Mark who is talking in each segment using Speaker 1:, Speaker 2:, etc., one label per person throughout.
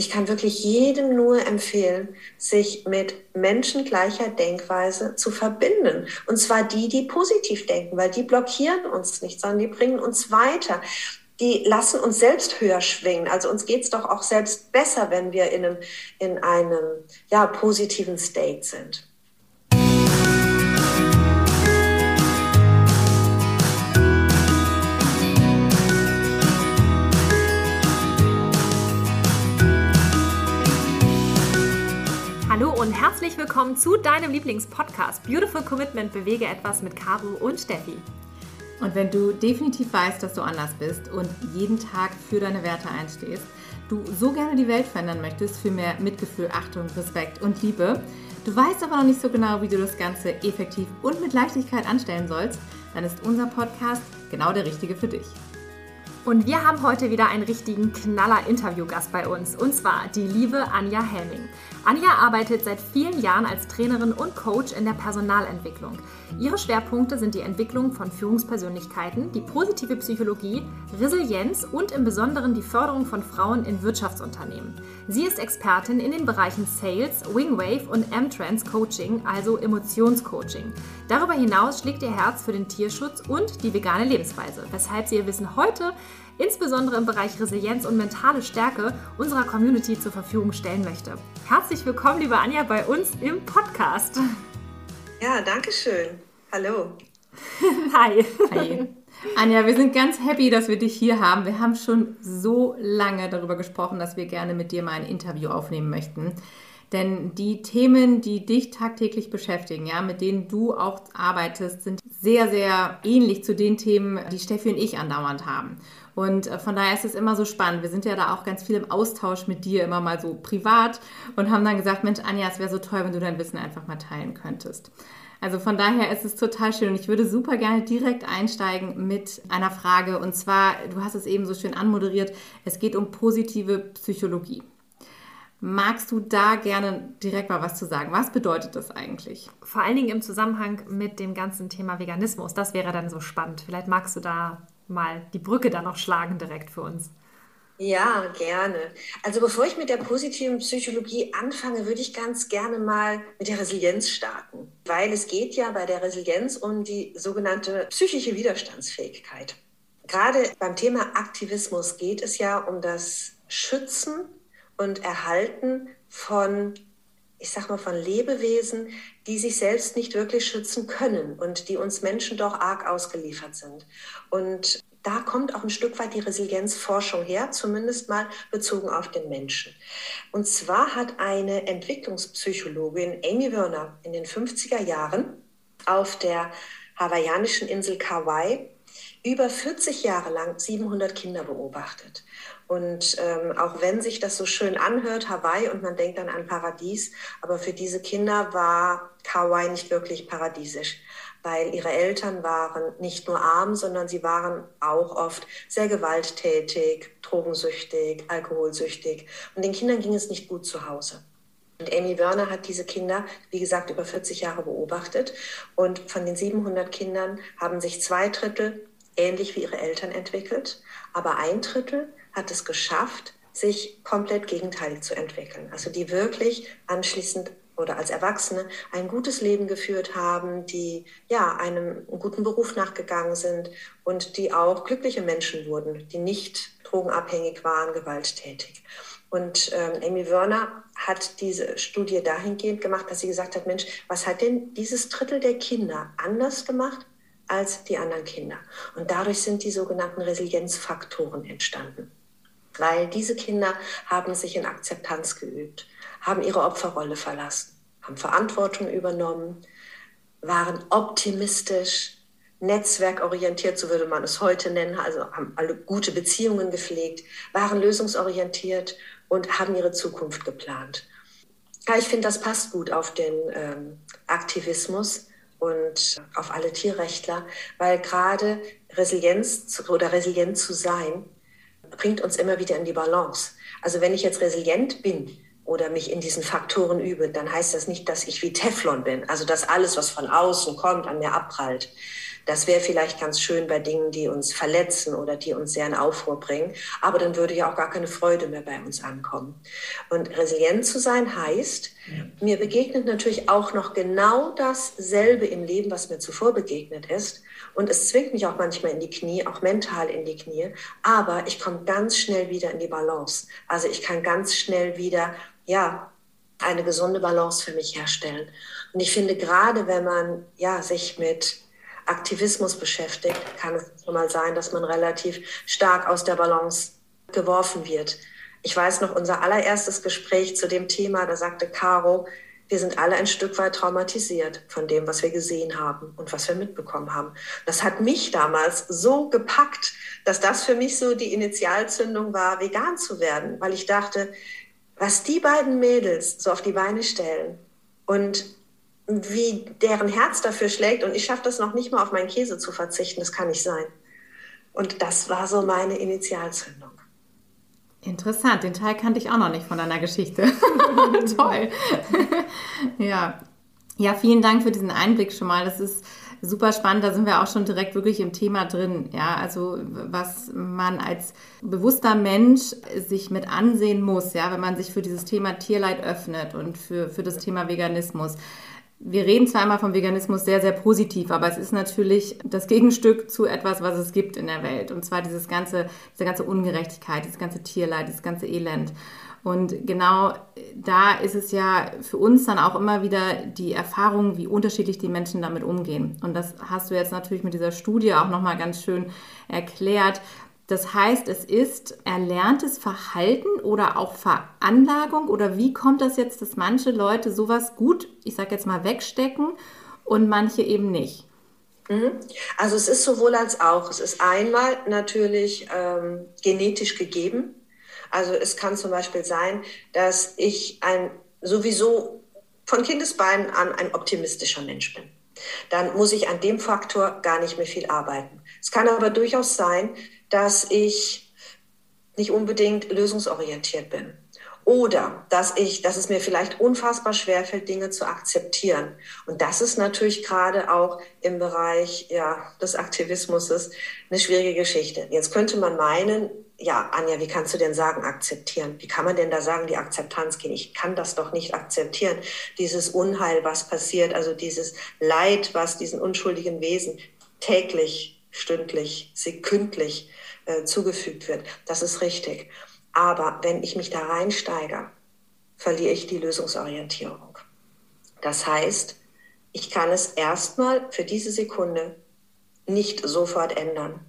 Speaker 1: Ich kann wirklich jedem nur empfehlen, sich mit Menschen gleicher Denkweise zu verbinden. Und zwar die, die positiv denken, weil die blockieren uns nicht, sondern die bringen uns weiter. Die lassen uns selbst höher schwingen. Also uns geht's doch auch selbst besser, wenn wir in einem, in einem ja, positiven State sind.
Speaker 2: Und herzlich willkommen zu deinem Lieblingspodcast Beautiful Commitment Bewege etwas mit Caro und Steffi.
Speaker 3: Und wenn du definitiv weißt, dass du anders bist und jeden Tag für deine Werte einstehst, du so gerne die Welt verändern möchtest für mehr Mitgefühl, Achtung, Respekt und Liebe, du weißt aber noch nicht so genau, wie du das Ganze effektiv und mit Leichtigkeit anstellen sollst, dann ist unser Podcast genau der richtige für dich.
Speaker 2: Und wir haben heute wieder einen richtigen Knaller-Interviewgast bei uns, und zwar die liebe Anja Helming. Anja arbeitet seit vielen Jahren als Trainerin und Coach in der Personalentwicklung. Ihre Schwerpunkte sind die Entwicklung von Führungspersönlichkeiten, die positive Psychologie, Resilienz und im Besonderen die Förderung von Frauen in Wirtschaftsunternehmen. Sie ist Expertin in den Bereichen Sales, Wingwave und M-Trans Coaching, also Emotionscoaching. Darüber hinaus schlägt ihr Herz für den Tierschutz und die vegane Lebensweise, weshalb sie ihr Wissen heute insbesondere im Bereich Resilienz und mentale Stärke unserer Community zur Verfügung stellen möchte. Herzlich willkommen, liebe Anja, bei uns im Podcast.
Speaker 1: Ja, danke schön. Hallo.
Speaker 3: Hi. Hi. Anja, wir sind ganz happy, dass wir dich hier haben. Wir haben schon so lange darüber gesprochen, dass wir gerne mit dir mal ein Interview aufnehmen möchten. Denn die Themen, die dich tagtäglich beschäftigen, ja, mit denen du auch arbeitest, sind sehr, sehr ähnlich zu den Themen, die Steffi und ich andauernd haben. Und äh, von daher ist es immer so spannend. Wir sind ja da auch ganz viel im Austausch mit dir, immer mal so privat und haben dann gesagt, Mensch, Anja, es wäre so toll, wenn du dein Wissen einfach mal teilen könntest. Also von daher ist es total schön und ich würde super gerne direkt einsteigen mit einer Frage und zwar, du hast es eben so schön anmoderiert, es geht um positive Psychologie. Magst du da gerne direkt mal was zu sagen? Was bedeutet das eigentlich?
Speaker 2: Vor allen Dingen im Zusammenhang mit dem ganzen Thema Veganismus. Das wäre dann so spannend. Vielleicht magst du da mal die Brücke dann noch schlagen direkt für uns.
Speaker 1: Ja, gerne. Also bevor ich mit der positiven Psychologie anfange, würde ich ganz gerne mal mit der Resilienz starten, weil es geht ja bei der Resilienz um die sogenannte psychische Widerstandsfähigkeit. Gerade beim Thema Aktivismus geht es ja um das Schützen und Erhalten von ich sag mal, von Lebewesen, die sich selbst nicht wirklich schützen können und die uns Menschen doch arg ausgeliefert sind. Und da kommt auch ein Stück weit die Resilienzforschung her, zumindest mal bezogen auf den Menschen. Und zwar hat eine Entwicklungspsychologin, Amy Werner, in den 50er Jahren auf der hawaiianischen Insel Kauai über 40 Jahre lang 700 Kinder beobachtet. Und ähm, auch wenn sich das so schön anhört, Hawaii, und man denkt dann an Paradies, aber für diese Kinder war Kauai nicht wirklich paradiesisch, weil ihre Eltern waren nicht nur arm, sondern sie waren auch oft sehr gewalttätig, drogensüchtig, alkoholsüchtig. Und den Kindern ging es nicht gut zu Hause. Und Amy Werner hat diese Kinder, wie gesagt, über 40 Jahre beobachtet. Und von den 700 Kindern haben sich zwei Drittel ähnlich wie ihre Eltern entwickelt, aber ein Drittel hat es geschafft, sich komplett gegenteilig zu entwickeln. Also die wirklich anschließend oder als Erwachsene ein gutes Leben geführt haben, die ja einem guten Beruf nachgegangen sind und die auch glückliche Menschen wurden, die nicht drogenabhängig waren, gewalttätig. Und ähm, Amy Werner hat diese Studie dahingehend gemacht, dass sie gesagt hat, Mensch, was hat denn dieses Drittel der Kinder anders gemacht als die anderen Kinder? Und dadurch sind die sogenannten Resilienzfaktoren entstanden weil diese Kinder haben sich in Akzeptanz geübt, haben ihre Opferrolle verlassen, haben Verantwortung übernommen, waren optimistisch, netzwerkorientiert, so würde man es heute nennen, also haben alle gute Beziehungen gepflegt, waren lösungsorientiert und haben ihre Zukunft geplant. Ja, ich finde, das passt gut auf den ähm, Aktivismus und auf alle Tierrechtler, weil gerade Resilienz oder resilient zu sein bringt uns immer wieder in die Balance. Also wenn ich jetzt resilient bin oder mich in diesen Faktoren übe, dann heißt das nicht, dass ich wie Teflon bin, also dass alles, was von außen kommt, an mir abprallt. Das wäre vielleicht ganz schön bei Dingen, die uns verletzen oder die uns sehr in Aufruhr bringen, aber dann würde ja auch gar keine Freude mehr bei uns ankommen. Und resilient zu sein heißt, mir begegnet natürlich auch noch genau dasselbe im Leben, was mir zuvor begegnet ist. Und es zwingt mich auch manchmal in die Knie, auch mental in die Knie. Aber ich komme ganz schnell wieder in die Balance. Also ich kann ganz schnell wieder, ja, eine gesunde Balance für mich herstellen. Und ich finde, gerade wenn man ja, sich mit Aktivismus beschäftigt, kann es schon mal sein, dass man relativ stark aus der Balance geworfen wird. Ich weiß noch unser allererstes Gespräch zu dem Thema, da sagte Caro, wir sind alle ein Stück weit traumatisiert von dem, was wir gesehen haben und was wir mitbekommen haben. Das hat mich damals so gepackt, dass das für mich so die Initialzündung war, vegan zu werden, weil ich dachte, was die beiden Mädels so auf die Beine stellen und wie deren Herz dafür schlägt und ich schaffe das noch nicht mal auf meinen Käse zu verzichten, das kann nicht sein. Und das war so meine Initialzündung.
Speaker 3: Interessant, den Teil kannte ich auch noch nicht von deiner Geschichte. Toll. ja. ja, vielen Dank für diesen Einblick schon mal. Das ist super spannend. Da sind wir auch schon direkt wirklich im Thema drin. Ja, also was man als bewusster Mensch sich mit ansehen muss, ja, wenn man sich für dieses Thema Tierleid öffnet und für, für das Thema Veganismus wir reden zwar immer vom Veganismus sehr, sehr positiv, aber es ist natürlich das Gegenstück zu etwas, was es gibt in der Welt. Und zwar dieses ganze, diese ganze Ungerechtigkeit, dieses ganze Tierleid, dieses ganze Elend. Und genau da ist es ja für uns dann auch immer wieder die Erfahrung, wie unterschiedlich die Menschen damit umgehen. Und das hast du jetzt natürlich mit dieser Studie auch nochmal ganz schön erklärt, das heißt, es ist erlerntes Verhalten oder auch Veranlagung oder wie kommt das jetzt, dass manche Leute sowas gut, ich sage jetzt mal, wegstecken und manche eben nicht?
Speaker 1: Mhm. Also es ist sowohl als auch. Es ist einmal natürlich ähm, genetisch gegeben. Also es kann zum Beispiel sein, dass ich ein sowieso von Kindesbeinen an ein optimistischer Mensch bin. Dann muss ich an dem Faktor gar nicht mehr viel arbeiten. Es kann aber durchaus sein, dass ich nicht unbedingt lösungsorientiert bin. Oder dass ich, dass es mir vielleicht unfassbar schwerfällt, Dinge zu akzeptieren. Und das ist natürlich gerade auch im Bereich ja, des Aktivismus eine schwierige Geschichte. Jetzt könnte man meinen, ja, Anja, wie kannst du denn sagen, akzeptieren? Wie kann man denn da sagen, die Akzeptanz gehen? Ich kann das doch nicht akzeptieren. Dieses Unheil, was passiert, also dieses Leid, was diesen unschuldigen Wesen täglich, stündlich, sekündlich äh, zugefügt wird. Das ist richtig. Aber wenn ich mich da reinsteige, verliere ich die Lösungsorientierung. Das heißt, ich kann es erstmal für diese Sekunde nicht sofort ändern.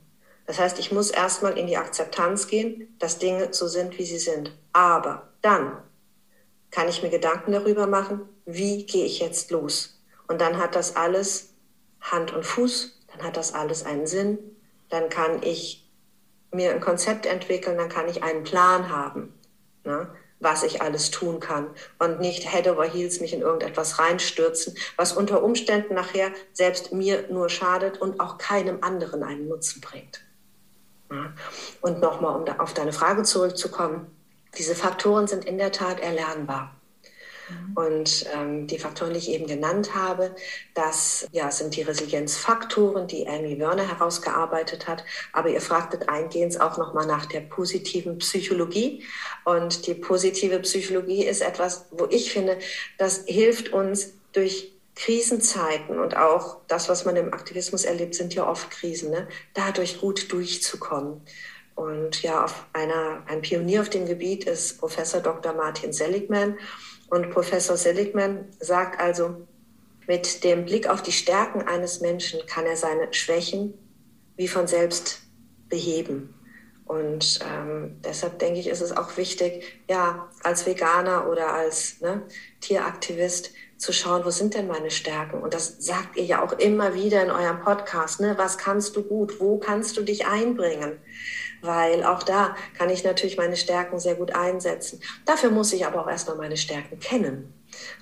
Speaker 1: Das heißt, ich muss erstmal in die Akzeptanz gehen, dass Dinge so sind, wie sie sind. Aber dann kann ich mir Gedanken darüber machen, wie gehe ich jetzt los? Und dann hat das alles Hand und Fuß, dann hat das alles einen Sinn, dann kann ich mir ein Konzept entwickeln, dann kann ich einen Plan haben, ne, was ich alles tun kann und nicht head over heels mich in irgendetwas reinstürzen, was unter Umständen nachher selbst mir nur schadet und auch keinem anderen einen Nutzen bringt. Ja. Und nochmal, um auf deine Frage zurückzukommen, diese Faktoren sind in der Tat erlernbar. Mhm. Und ähm, die Faktoren, die ich eben genannt habe, das ja, sind die Resilienzfaktoren, die Amy Werner herausgearbeitet hat. Aber ihr fragtet eingehend auch nochmal nach der positiven Psychologie. Und die positive Psychologie ist etwas, wo ich finde, das hilft uns durch Krisenzeiten und auch das, was man im Aktivismus erlebt, sind ja oft Krisen, ne? dadurch gut durchzukommen. Und ja, auf einer, ein Pionier auf dem Gebiet ist Professor Dr. Martin Seligman. Und Professor Seligman sagt also, mit dem Blick auf die Stärken eines Menschen kann er seine Schwächen wie von selbst beheben. Und ähm, deshalb denke ich, ist es auch wichtig, ja, als Veganer oder als ne, Tieraktivist zu schauen, wo sind denn meine Stärken? Und das sagt ihr ja auch immer wieder in eurem Podcast. Ne? Was kannst du gut? Wo kannst du dich einbringen? Weil auch da kann ich natürlich meine Stärken sehr gut einsetzen. Dafür muss ich aber auch erstmal meine Stärken kennen.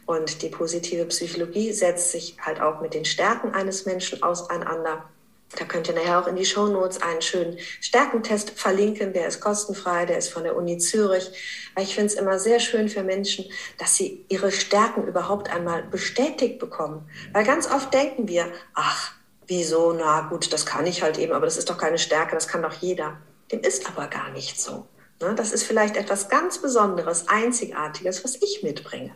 Speaker 1: Und die positive Psychologie setzt sich halt auch mit den Stärken eines Menschen auseinander. Da könnt ihr nachher auch in die Show Notes einen schönen Stärkentest verlinken. Der ist kostenfrei, der ist von der Uni Zürich. Weil ich finde es immer sehr schön für Menschen, dass sie ihre Stärken überhaupt einmal bestätigt bekommen. Weil ganz oft denken wir, ach, wieso, na gut, das kann ich halt eben, aber das ist doch keine Stärke, das kann doch jeder. Dem ist aber gar nicht so. Ne? Das ist vielleicht etwas ganz Besonderes, Einzigartiges, was ich mitbringe.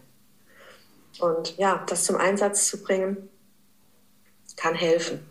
Speaker 1: Und ja, das zum Einsatz zu bringen, kann helfen.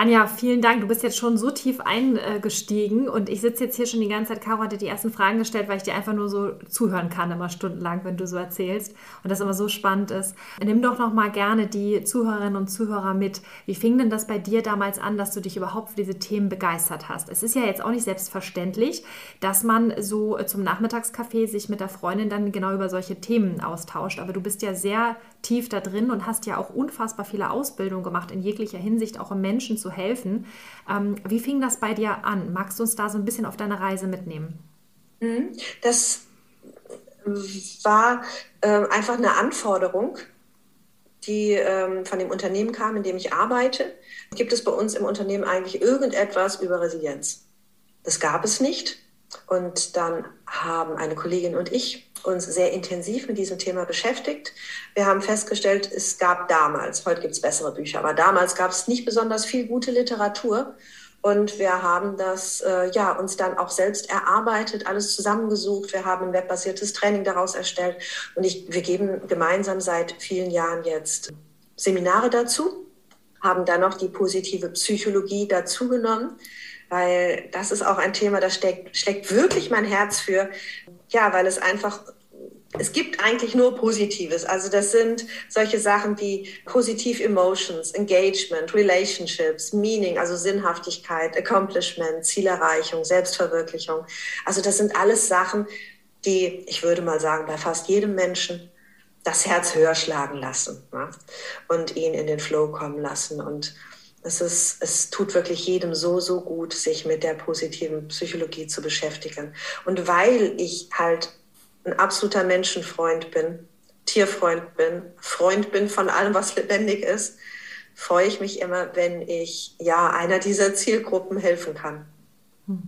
Speaker 2: Anja, vielen Dank. Du bist jetzt schon so tief eingestiegen und ich sitze jetzt hier schon die ganze Zeit. Caro hatte die ersten Fragen gestellt, weil ich dir einfach nur so zuhören kann, immer stundenlang, wenn du so erzählst und das immer so spannend ist. Nimm doch noch mal gerne die Zuhörerinnen und Zuhörer mit. Wie fing denn das bei dir damals an, dass du dich überhaupt für diese Themen begeistert hast? Es ist ja jetzt auch nicht selbstverständlich, dass man so zum Nachmittagskaffee sich mit der Freundin dann genau über solche Themen austauscht, aber du bist ja sehr tief da drin und hast ja auch unfassbar viele Ausbildungen gemacht in jeglicher Hinsicht, auch um Menschen zu helfen. Ähm, wie fing das bei dir an? Magst du uns da so ein bisschen auf deine Reise mitnehmen?
Speaker 1: Mhm. Das war äh, einfach eine Anforderung, die ähm, von dem Unternehmen kam, in dem ich arbeite. Gibt es bei uns im Unternehmen eigentlich irgendetwas über Resilienz? Das gab es nicht. Und dann haben eine Kollegin und ich uns sehr intensiv mit diesem Thema beschäftigt. Wir haben festgestellt, es gab damals, heute gibt es bessere Bücher, aber damals gab es nicht besonders viel gute Literatur. Und wir haben das äh, ja, uns dann auch selbst erarbeitet, alles zusammengesucht. Wir haben ein webbasiertes Training daraus erstellt. Und ich, wir geben gemeinsam seit vielen Jahren jetzt Seminare dazu, haben dann noch die positive Psychologie dazugenommen weil das ist auch ein Thema, da steckt, schlägt wirklich mein Herz für. Ja, weil es einfach es gibt eigentlich nur Positives. Also das sind solche Sachen wie positiv Emotions, Engagement, Relationships, Meaning, also Sinnhaftigkeit, Accomplishment, Zielerreichung, Selbstverwirklichung. Also das sind alles Sachen, die, ich würde mal sagen, bei fast jedem Menschen das Herz höher schlagen lassen ne? und ihn in den Flow kommen lassen. Und es, ist, es tut wirklich jedem so, so gut, sich mit der positiven Psychologie zu beschäftigen. Und weil ich halt ein absoluter Menschenfreund bin, Tierfreund bin, Freund bin von allem, was lebendig ist, freue ich mich immer, wenn ich ja einer dieser Zielgruppen helfen kann. Hm.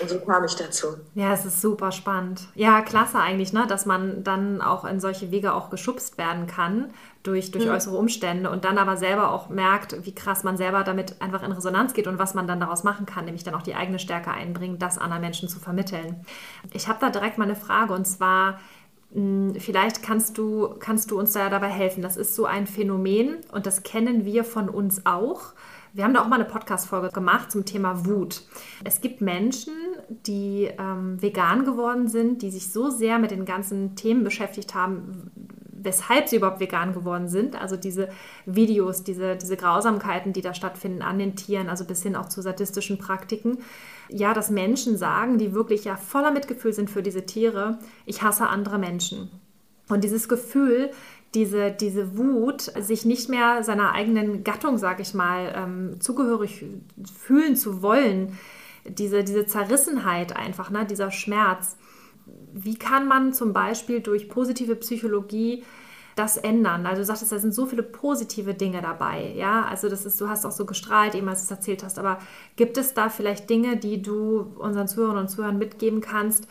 Speaker 1: Und so kam ich dazu.
Speaker 2: Ja, es ist super spannend. Ja, klasse eigentlich, ne? dass man dann auch in solche Wege auch geschubst werden kann durch, durch mhm. äußere Umstände und dann aber selber auch merkt, wie krass man selber damit einfach in Resonanz geht und was man dann daraus machen kann, nämlich dann auch die eigene Stärke einbringen, das anderen Menschen zu vermitteln. Ich habe da direkt mal eine Frage und zwar, hm, Vielleicht kannst du, kannst du uns da dabei helfen. Das ist so ein Phänomen und das kennen wir von uns auch. Wir haben da auch mal eine Podcast-Folge gemacht zum Thema Wut. Es gibt Menschen, die ähm, vegan geworden sind, die sich so sehr mit den ganzen Themen beschäftigt haben, weshalb sie überhaupt vegan geworden sind. Also diese Videos, diese, diese Grausamkeiten, die da stattfinden an den Tieren, also bis hin auch zu sadistischen Praktiken. Ja, dass Menschen sagen, die wirklich ja voller Mitgefühl sind für diese Tiere, ich hasse andere Menschen. Und dieses Gefühl, diese, diese Wut, sich nicht mehr seiner eigenen Gattung, sag ich mal, ähm, zugehörig fühlen zu wollen, diese, diese Zerrissenheit einfach, ne, dieser Schmerz. Wie kann man zum Beispiel durch positive Psychologie das ändern? Also du sagtest, da sind so viele positive Dinge dabei, ja. Also das ist, du hast auch so gestrahlt, eben als du es erzählt hast. Aber gibt es da vielleicht Dinge, die du unseren Zuhörern und Zuhörern mitgeben kannst,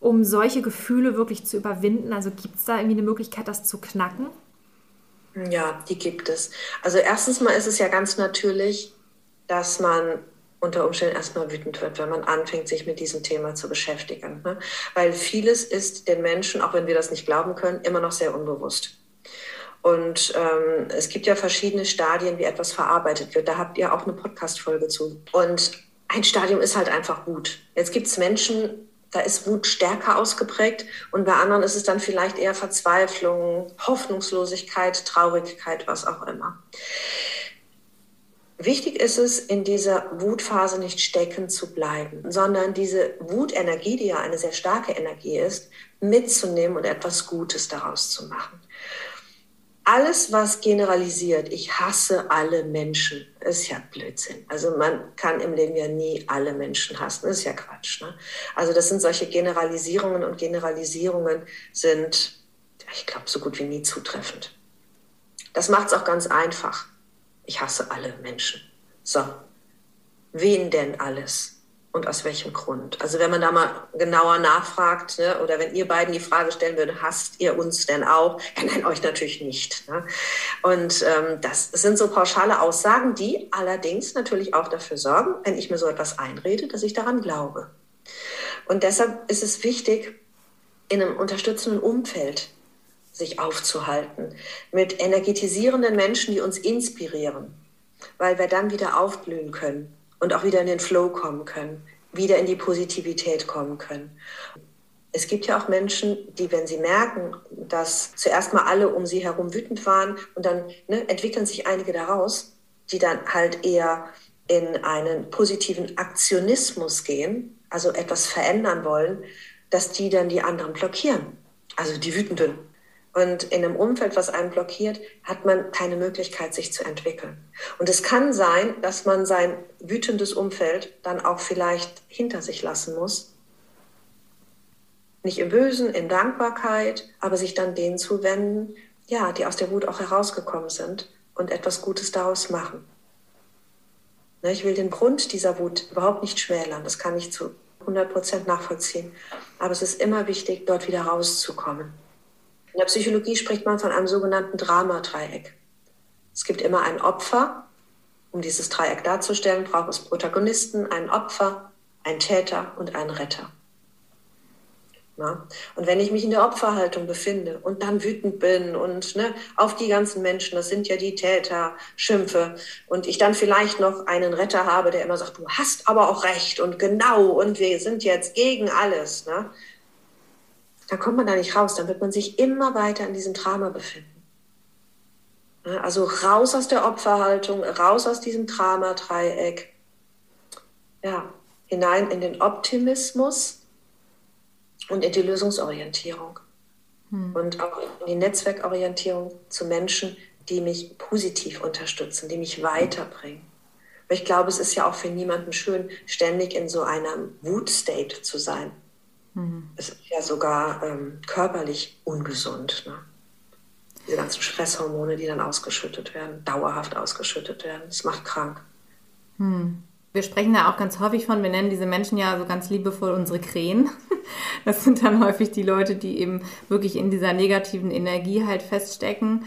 Speaker 2: um solche Gefühle wirklich zu überwinden? Also gibt es da irgendwie eine Möglichkeit, das zu knacken?
Speaker 1: Ja, die gibt es. Also erstens mal ist es ja ganz natürlich, dass man unter Umständen erstmal wütend wird, wenn man anfängt, sich mit diesem Thema zu beschäftigen. Ne? Weil vieles ist den Menschen, auch wenn wir das nicht glauben können, immer noch sehr unbewusst. Und ähm, es gibt ja verschiedene Stadien, wie etwas verarbeitet wird. Da habt ihr auch eine Podcast-Folge zu. Und ein Stadium ist halt einfach Wut. Jetzt gibt es Menschen, da ist Wut stärker ausgeprägt und bei anderen ist es dann vielleicht eher Verzweiflung, Hoffnungslosigkeit, Traurigkeit, was auch immer. Wichtig ist es, in dieser Wutphase nicht stecken zu bleiben, sondern diese Wutenergie, die ja eine sehr starke Energie ist, mitzunehmen und etwas Gutes daraus zu machen. Alles, was generalisiert, ich hasse alle Menschen, ist ja Blödsinn. Also man kann im Leben ja nie alle Menschen hassen, ist ja Quatsch. Ne? Also das sind solche Generalisierungen und Generalisierungen sind, ich glaube, so gut wie nie zutreffend. Das macht es auch ganz einfach ich hasse alle Menschen. So, wen denn alles? und aus welchem Grund. Also wenn man da mal genauer nachfragt ne, oder wenn ihr beiden die Frage stellen würdet, hasst ihr uns denn auch? Ja, nein, euch natürlich nicht. Ne? Und ähm, das sind so pauschale Aussagen, die allerdings natürlich auch dafür sorgen, wenn ich mir so etwas einrede, dass ich daran glaube. Und deshalb ist es wichtig, in einem unterstützenden Umfeld sich aufzuhalten, mit energetisierenden Menschen, die uns inspirieren, weil wir dann wieder aufblühen können und auch wieder in den Flow kommen können, wieder in die Positivität kommen können. Es gibt ja auch Menschen, die, wenn sie merken, dass zuerst mal alle um sie herum wütend waren und dann ne, entwickeln sich einige daraus, die dann halt eher in einen positiven Aktionismus gehen, also etwas verändern wollen, dass die dann die anderen blockieren. Also die Wütenden. Und in einem Umfeld, was einen blockiert, hat man keine Möglichkeit, sich zu entwickeln. Und es kann sein, dass man sein wütendes Umfeld dann auch vielleicht hinter sich lassen muss. Nicht im Bösen, in Dankbarkeit, aber sich dann denen zuwenden, ja, die aus der Wut auch herausgekommen sind und etwas Gutes daraus machen. Ne, ich will den Grund dieser Wut überhaupt nicht schmälern. Das kann ich zu 100 Prozent nachvollziehen. Aber es ist immer wichtig, dort wieder rauszukommen. In der Psychologie spricht man von einem sogenannten Dramadreieck. Es gibt immer ein Opfer. Um dieses Dreieck darzustellen, braucht es Protagonisten, ein Opfer, ein Täter und einen Retter. Ja? Und wenn ich mich in der Opferhaltung befinde und dann wütend bin und ne, auf die ganzen Menschen, das sind ja die Täter, schimpfe und ich dann vielleicht noch einen Retter habe, der immer sagt, du hast aber auch recht und genau und wir sind jetzt gegen alles, ne? Dann kommt man da nicht raus, dann wird man sich immer weiter in diesem Drama befinden. Also raus aus der Opferhaltung, raus aus diesem Drama-Dreieck, ja, hinein in den Optimismus und in die Lösungsorientierung hm. und auch in die Netzwerkorientierung zu Menschen, die mich positiv unterstützen, die mich weiterbringen. Weil ich glaube, es ist ja auch für niemanden schön, ständig in so einem Wut-State zu sein. Mhm. Es ist ja sogar ähm, körperlich ungesund. Ne? Diese ganzen Stresshormone, die dann ausgeschüttet werden, dauerhaft ausgeschüttet werden. Das macht krank.
Speaker 3: Hm. Wir sprechen da auch ganz häufig von, wir nennen diese Menschen ja so ganz liebevoll unsere Krähen. Das sind dann häufig die Leute, die eben wirklich in dieser negativen Energie halt feststecken.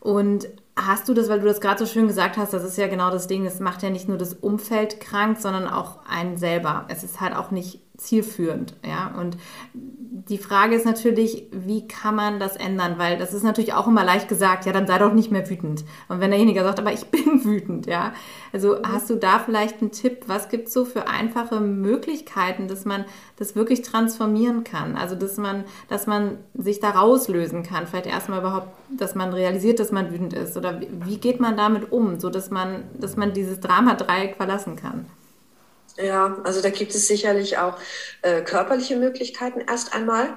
Speaker 3: Und hast du das, weil du das gerade so schön gesagt hast, das ist ja genau das Ding, es macht ja nicht nur das Umfeld krank, sondern auch einen selber. Es ist halt auch nicht zielführend. Ja? Und die Frage ist natürlich, wie kann man das ändern? Weil das ist natürlich auch immer leicht gesagt, ja, dann sei doch nicht mehr wütend. Und wenn derjenige sagt, aber ich bin wütend, ja. Also mhm. hast du da vielleicht einen Tipp? Was gibt es so für einfache Möglichkeiten, dass man das wirklich transformieren kann? Also dass man, dass man sich da rauslösen kann. Vielleicht erstmal überhaupt, dass man realisiert, dass man wütend ist. Oder wie geht man damit um, so dass man, dass man dieses Drama-Dreieck verlassen kann?
Speaker 1: Ja, also da gibt es sicherlich auch äh, körperliche Möglichkeiten erst einmal.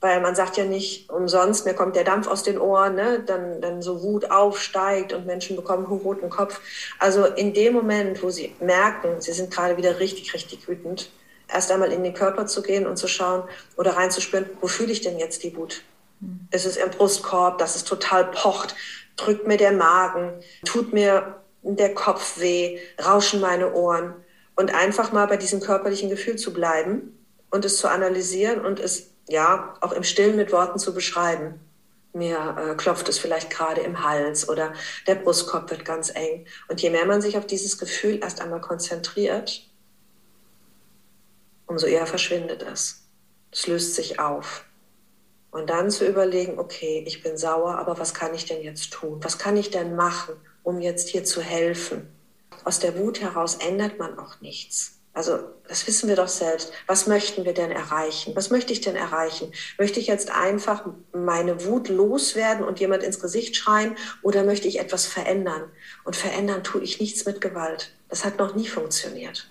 Speaker 1: Weil man sagt ja nicht umsonst, mir kommt der Dampf aus den Ohren, ne? dann, dann so Wut aufsteigt und Menschen bekommen einen roten Kopf. Also in dem Moment, wo sie merken, sie sind gerade wieder richtig, richtig wütend, erst einmal in den Körper zu gehen und zu schauen oder reinzuspüren, wo fühle ich denn jetzt die Wut? Mhm. Ist es im Brustkorb, dass es total pocht? Drückt mir der Magen? Tut mir der Kopf weh? Rauschen meine Ohren? Und einfach mal bei diesem körperlichen Gefühl zu bleiben und es zu analysieren und es ja auch im Stillen mit Worten zu beschreiben. Mir äh, klopft es vielleicht gerade im Hals oder der Brustkorb wird ganz eng. Und je mehr man sich auf dieses Gefühl erst einmal konzentriert, umso eher verschwindet es. Es löst sich auf. Und dann zu überlegen, okay, ich bin sauer, aber was kann ich denn jetzt tun? Was kann ich denn machen, um jetzt hier zu helfen? Aus der Wut heraus ändert man auch nichts. Also das wissen wir doch selbst. Was möchten wir denn erreichen? Was möchte ich denn erreichen? Möchte ich jetzt einfach meine Wut loswerden und jemand ins Gesicht schreien oder möchte ich etwas verändern? Und verändern tue ich nichts mit Gewalt. Das hat noch nie funktioniert.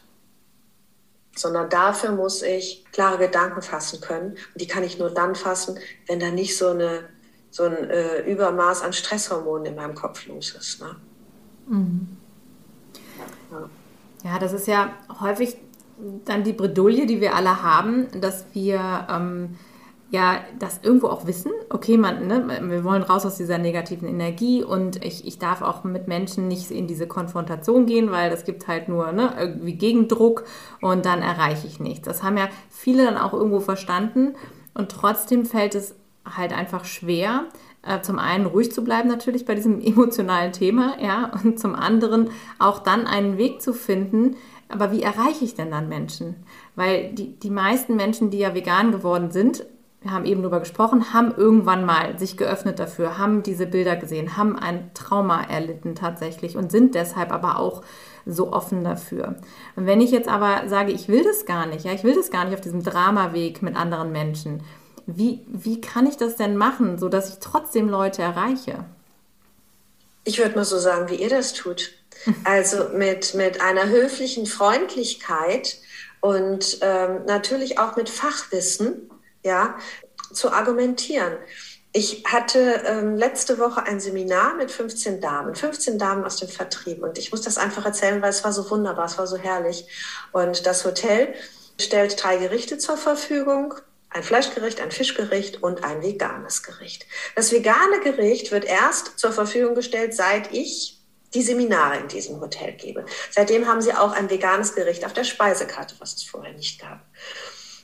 Speaker 1: Sondern dafür muss ich klare Gedanken fassen können. Und die kann ich nur dann fassen, wenn da nicht so, eine, so ein äh, Übermaß an Stresshormonen in meinem Kopf los ist. Ne? Mhm.
Speaker 3: Ja, das ist ja häufig dann die Bredouille, die wir alle haben, dass wir ähm, ja das irgendwo auch wissen. Okay, man, ne, wir wollen raus aus dieser negativen Energie und ich, ich darf auch mit Menschen nicht in diese Konfrontation gehen, weil das gibt halt nur ne, irgendwie Gegendruck und dann erreiche ich nichts. Das haben ja viele dann auch irgendwo verstanden und trotzdem fällt es halt einfach schwer, äh, zum einen ruhig zu bleiben natürlich bei diesem emotionalen Thema, ja, und zum anderen auch dann einen Weg zu finden, aber wie erreiche ich denn dann Menschen? Weil die, die meisten Menschen, die ja vegan geworden sind, wir haben eben darüber gesprochen, haben irgendwann mal sich geöffnet dafür, haben diese Bilder gesehen, haben ein Trauma erlitten tatsächlich und sind deshalb aber auch so offen dafür. Und wenn ich jetzt aber sage, ich will das gar nicht, ja, ich will das gar nicht auf diesem Dramaweg mit anderen Menschen, wie, wie kann ich das denn machen, sodass ich trotzdem Leute erreiche?
Speaker 1: Ich würde mal so sagen, wie ihr das tut. Also mit, mit einer höflichen Freundlichkeit und ähm, natürlich auch mit Fachwissen, ja, zu argumentieren. Ich hatte ähm, letzte Woche ein Seminar mit 15 Damen, 15 Damen aus dem Vertrieb. Und ich muss das einfach erzählen, weil es war so wunderbar, es war so herrlich. Und das Hotel stellt drei Gerichte zur Verfügung. Ein Fleischgericht, ein Fischgericht und ein veganes Gericht. Das vegane Gericht wird erst zur Verfügung gestellt, seit ich die Seminare in diesem Hotel gebe. Seitdem haben sie auch ein veganes Gericht auf der Speisekarte, was es vorher nicht gab.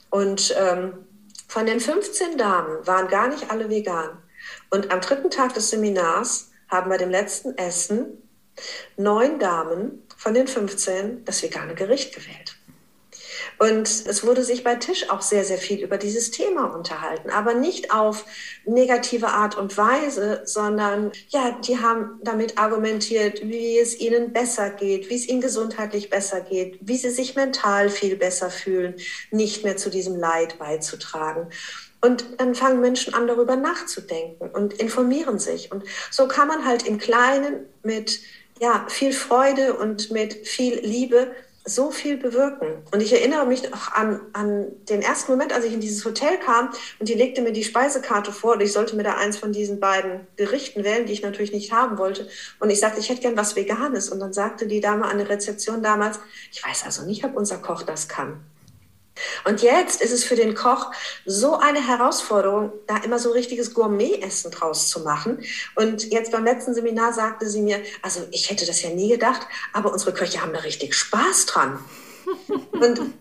Speaker 1: Und ähm, von den 15 Damen waren gar nicht alle vegan. Und am dritten Tag des Seminars haben bei dem letzten Essen neun Damen von den 15 das vegane Gericht gewählt. Und es wurde sich bei Tisch auch sehr, sehr viel über dieses Thema unterhalten, aber nicht auf negative Art und Weise, sondern ja, die haben damit argumentiert, wie es ihnen besser geht, wie es ihnen gesundheitlich besser geht, wie sie sich mental viel besser fühlen, nicht mehr zu diesem Leid beizutragen. Und dann fangen Menschen an, darüber nachzudenken und informieren sich. Und so kann man halt im Kleinen mit ja, viel Freude und mit viel Liebe so viel bewirken. Und ich erinnere mich auch an, an den ersten Moment, als ich in dieses Hotel kam und die legte mir die Speisekarte vor und ich sollte mir da eins von diesen beiden Gerichten wählen, die ich natürlich nicht haben wollte. Und ich sagte, ich hätte gern was Veganes. Und dann sagte die Dame an der Rezeption damals, ich weiß also nicht, ob unser Koch das kann. Und jetzt ist es für den Koch so eine Herausforderung, da immer so richtiges Gourmet-Essen draus zu machen. Und jetzt beim letzten Seminar sagte sie mir, also ich hätte das ja nie gedacht, aber unsere Köche haben da richtig Spaß dran. Und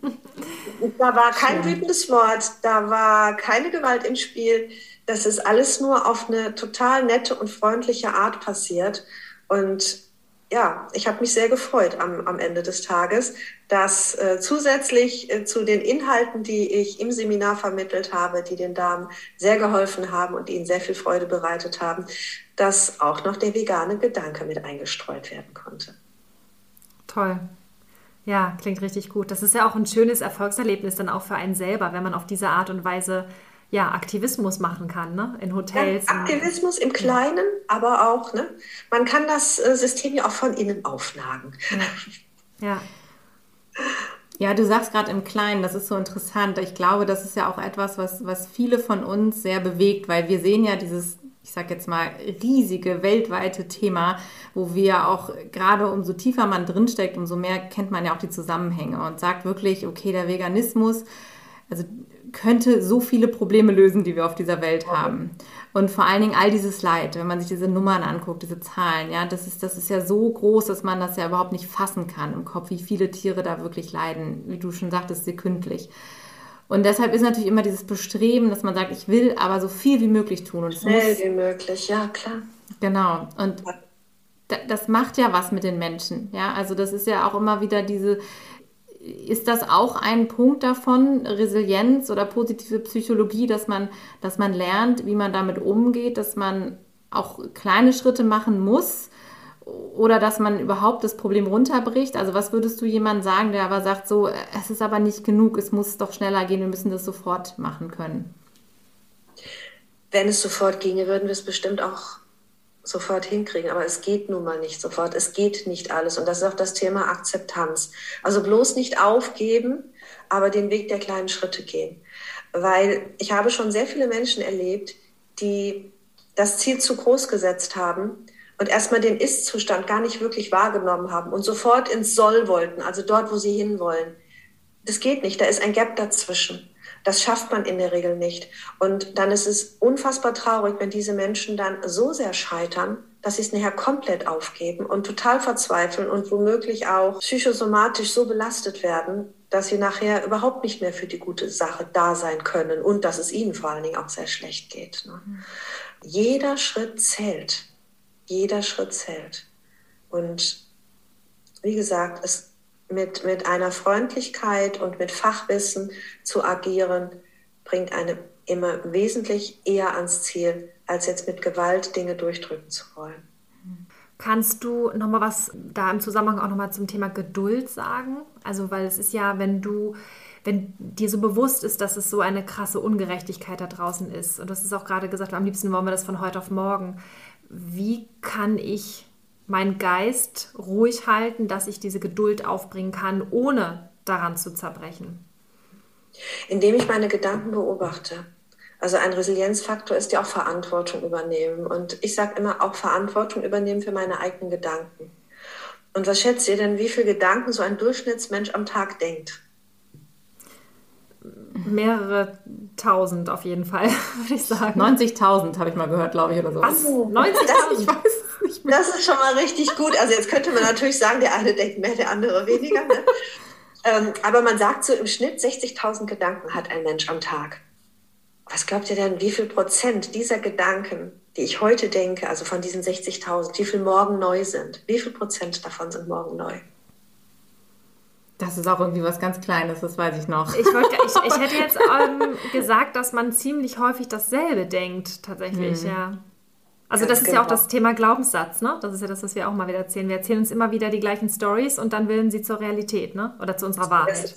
Speaker 1: da war kein wütendes Wort, da war keine Gewalt im Spiel. Das ist alles nur auf eine total nette und freundliche Art passiert. Und ja, ich habe mich sehr gefreut am, am Ende des Tages, dass äh, zusätzlich äh, zu den Inhalten, die ich im Seminar vermittelt habe, die den Damen sehr geholfen haben und ihnen sehr viel Freude bereitet haben, dass auch noch der vegane Gedanke mit eingestreut werden konnte.
Speaker 2: Toll. Ja, klingt richtig gut. Das ist ja auch ein schönes Erfolgserlebnis dann auch für einen selber, wenn man auf diese Art und Weise ja, Aktivismus machen kann, ne? in Hotels.
Speaker 1: Ja, Aktivismus im Kleinen, aber auch, ne? man kann das äh, System ja auch von innen auflagen.
Speaker 3: Ja. ja. Ja, du sagst gerade im Kleinen, das ist so interessant. Ich glaube, das ist ja auch etwas, was, was viele von uns sehr bewegt, weil wir sehen ja dieses, ich sag jetzt mal, riesige weltweite Thema, wo wir auch gerade umso tiefer man drinsteckt, umso mehr kennt man ja auch die Zusammenhänge und sagt wirklich, okay, der Veganismus, also könnte so viele Probleme lösen, die wir auf dieser Welt haben. Und vor allen Dingen all dieses Leid, wenn man sich diese Nummern anguckt, diese Zahlen, ja, das ist, das ist ja so groß, dass man das ja überhaupt nicht fassen kann im Kopf, wie viele Tiere da wirklich leiden, wie du schon sagtest, sekündlich. Und deshalb ist natürlich immer dieses Bestreben, dass man sagt, ich will aber so viel wie möglich tun. Und
Speaker 1: Schnell muss, wie möglich, ja, klar.
Speaker 3: Genau. Und das macht ja was mit den Menschen. Ja, also das ist ja auch immer wieder diese, ist das auch ein Punkt davon, Resilienz oder positive Psychologie, dass man, dass man lernt, wie man damit umgeht, dass man auch kleine Schritte machen muss oder dass man überhaupt das Problem runterbricht? Also was würdest du jemandem sagen, der aber sagt, so, es ist aber nicht genug, es muss doch schneller gehen, wir müssen das sofort machen können?
Speaker 1: Wenn es sofort ginge, würden wir es bestimmt auch sofort hinkriegen. Aber es geht nun mal nicht sofort. Es geht nicht alles. Und das ist auch das Thema Akzeptanz. Also bloß nicht aufgeben, aber den Weg der kleinen Schritte gehen. Weil ich habe schon sehr viele Menschen erlebt, die das Ziel zu groß gesetzt haben und erstmal den Ist-Zustand gar nicht wirklich wahrgenommen haben und sofort ins Soll wollten, also dort, wo sie hinwollen. Das geht nicht, da ist ein Gap dazwischen. Das schafft man in der Regel nicht. Und dann ist es unfassbar traurig, wenn diese Menschen dann so sehr scheitern, dass sie es nachher komplett aufgeben und total verzweifeln und womöglich auch psychosomatisch so belastet werden, dass sie nachher überhaupt nicht mehr für die gute Sache da sein können und dass es ihnen vor allen Dingen auch sehr schlecht geht. Ne? Mhm. Jeder Schritt zählt. Jeder Schritt zählt. Und wie gesagt, es mit, mit einer Freundlichkeit und mit Fachwissen zu agieren, bringt eine immer wesentlich eher ans Ziel, als jetzt mit Gewalt Dinge durchdrücken zu wollen.
Speaker 2: Kannst du noch mal was da im Zusammenhang auch noch mal zum Thema Geduld sagen? Also, weil es ist ja, wenn du wenn dir so bewusst ist, dass es so eine krasse Ungerechtigkeit da draußen ist, und hast es auch gerade gesagt, am liebsten wollen wir das von heute auf morgen, wie kann ich meinen Geist ruhig halten, dass ich diese Geduld aufbringen kann, ohne daran zu zerbrechen?
Speaker 1: Indem ich meine Gedanken beobachte. Also ein Resilienzfaktor ist ja auch Verantwortung übernehmen. Und ich sage immer auch Verantwortung übernehmen für meine eigenen Gedanken. Und was schätzt ihr denn, wie viele Gedanken so ein Durchschnittsmensch am Tag denkt?
Speaker 2: Mehrere tausend auf jeden Fall, würde ich sagen.
Speaker 3: 90.000 habe ich mal gehört, glaube ich, oder so.
Speaker 1: Was? 90.000? Ich weiß es nicht mehr. Das ist schon mal richtig gut. Also jetzt könnte man natürlich sagen, der eine denkt mehr, der andere weniger. Ne? ähm, aber man sagt so im Schnitt 60.000 Gedanken hat ein Mensch am Tag. Was glaubt ihr denn, wie viel Prozent dieser Gedanken, die ich heute denke, also von diesen 60.000, wie viel morgen neu sind? Wie viel Prozent davon sind morgen neu?
Speaker 3: Das ist auch irgendwie was ganz Kleines, das weiß ich noch.
Speaker 2: Ich, wollt, ich, ich hätte jetzt ähm, gesagt, dass man ziemlich häufig dasselbe denkt, tatsächlich, hm. ja. Also das ist genau. ja auch das Thema Glaubenssatz, ne? Das ist ja das, was wir auch mal wieder erzählen. Wir erzählen uns immer wieder die gleichen Stories und dann willen sie zur Realität, ne? Oder zu unserer Wahrheit.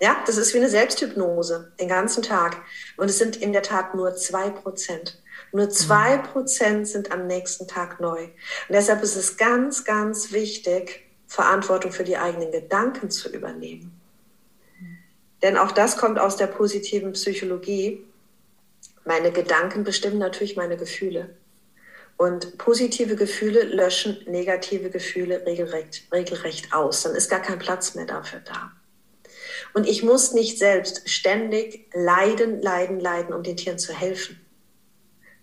Speaker 1: Ja, das ist wie eine Selbsthypnose den ganzen Tag. Und es sind in der Tat nur zwei Prozent. Nur zwei Prozent sind am nächsten Tag neu. Und deshalb ist es ganz, ganz wichtig, Verantwortung für die eigenen Gedanken zu übernehmen. Denn auch das kommt aus der positiven Psychologie. Meine Gedanken bestimmen natürlich meine Gefühle. Und positive Gefühle löschen negative Gefühle regelrecht, regelrecht aus. Dann ist gar kein Platz mehr dafür da. Und ich muss nicht selbst ständig leiden, leiden, leiden, um den Tieren zu helfen.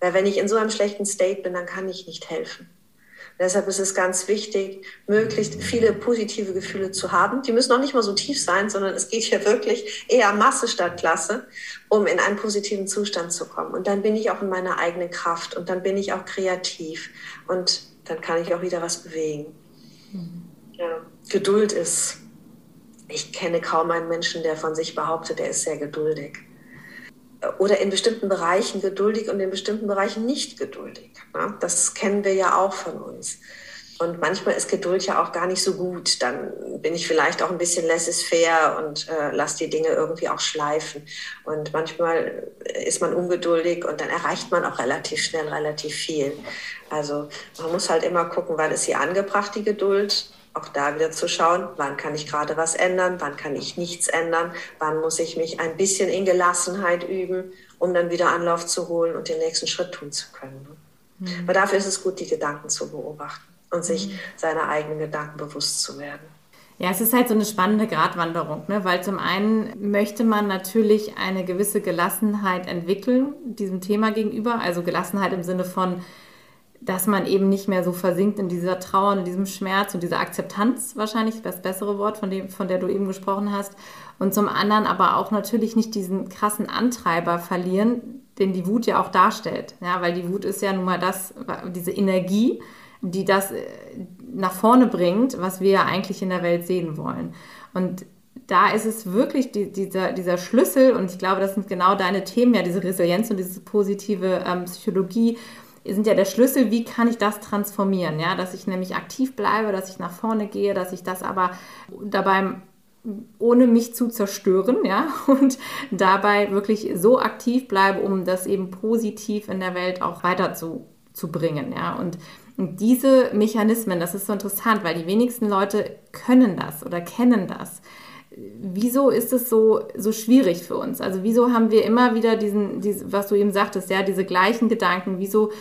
Speaker 1: Weil wenn ich in so einem schlechten State bin, dann kann ich nicht helfen. Deshalb ist es ganz wichtig, möglichst viele positive Gefühle zu haben. Die müssen auch nicht mal so tief sein, sondern es geht hier wirklich eher Masse statt Klasse, um in einen positiven Zustand zu kommen. Und dann bin ich auch in meiner eigenen Kraft und dann bin ich auch kreativ und dann kann ich auch wieder was bewegen. Mhm. Ja, Geduld ist, ich kenne kaum einen Menschen, der von sich behauptet, er ist sehr geduldig oder in bestimmten Bereichen geduldig und in bestimmten Bereichen nicht geduldig. Ne? Das kennen wir ja auch von uns. Und manchmal ist Geduld ja auch gar nicht so gut. Dann bin ich vielleicht auch ein bisschen laissez-faire und äh, lasse die Dinge irgendwie auch schleifen. Und manchmal ist man ungeduldig und dann erreicht man auch relativ schnell relativ viel. Also man muss halt immer gucken, wann ist sie angebracht, die Geduld auch da wieder zu schauen, wann kann ich gerade was ändern, wann kann ich nichts ändern, wann muss ich mich ein bisschen in Gelassenheit üben, um dann wieder Anlauf zu holen und den nächsten Schritt tun zu können. Mhm. Aber dafür ist es gut, die Gedanken zu beobachten und sich mhm. seiner eigenen Gedanken bewusst zu werden.
Speaker 3: Ja, es ist halt so eine spannende Gratwanderung, ne? weil zum einen möchte man natürlich eine gewisse Gelassenheit entwickeln diesem Thema gegenüber, also Gelassenheit im Sinne von, dass man eben nicht mehr so versinkt in dieser Trauer und in diesem Schmerz und dieser Akzeptanz wahrscheinlich das bessere Wort, von, dem, von der du eben gesprochen hast. Und zum anderen aber auch natürlich nicht diesen krassen Antreiber verlieren, den die Wut ja auch darstellt. Ja, weil die Wut ist ja nun mal das, diese Energie, die das äh, nach vorne bringt, was wir ja eigentlich in der Welt sehen wollen. Und da ist es wirklich die, dieser, dieser Schlüssel, und ich glaube, das sind genau deine Themen, ja, diese Resilienz und diese positive ähm, Psychologie, sind ja der Schlüssel, wie kann ich das transformieren, ja, dass ich nämlich aktiv bleibe, dass ich nach vorne gehe, dass ich das aber dabei ohne mich zu zerstören, ja, und dabei wirklich so aktiv bleibe, um das eben positiv in der Welt auch weiter zu, zu bringen, ja, und, und diese Mechanismen, das ist so interessant, weil die wenigsten Leute können das oder kennen das wieso ist es so, so schwierig für uns? Also wieso haben wir immer wieder diesen, diese, was du eben sagtest, ja, diese gleichen Gedanken? Wieso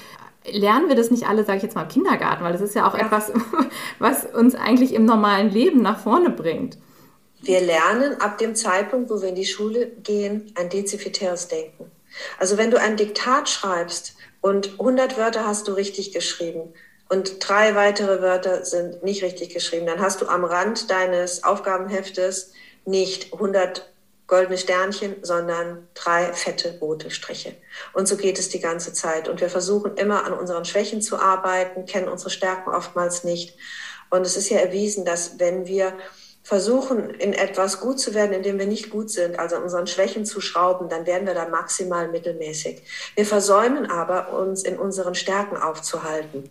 Speaker 3: lernen wir das nicht alle, sage ich jetzt mal, im Kindergarten? Weil das ist ja auch ja. etwas, was uns eigentlich im normalen Leben nach vorne bringt.
Speaker 1: Wir lernen ab dem Zeitpunkt, wo wir in die Schule gehen, ein dezifitäres Denken. Also wenn du ein Diktat schreibst und 100 Wörter hast du richtig geschrieben und drei weitere Wörter sind nicht richtig geschrieben, dann hast du am Rand deines Aufgabenheftes nicht 100 goldene Sternchen, sondern drei fette rote Striche. Und so geht es die ganze Zeit. Und wir versuchen immer an unseren Schwächen zu arbeiten, kennen unsere Stärken oftmals nicht. Und es ist ja erwiesen, dass wenn wir versuchen, in etwas gut zu werden, in dem wir nicht gut sind, also an unseren Schwächen zu schrauben, dann werden wir da maximal mittelmäßig. Wir versäumen aber, uns in unseren Stärken aufzuhalten.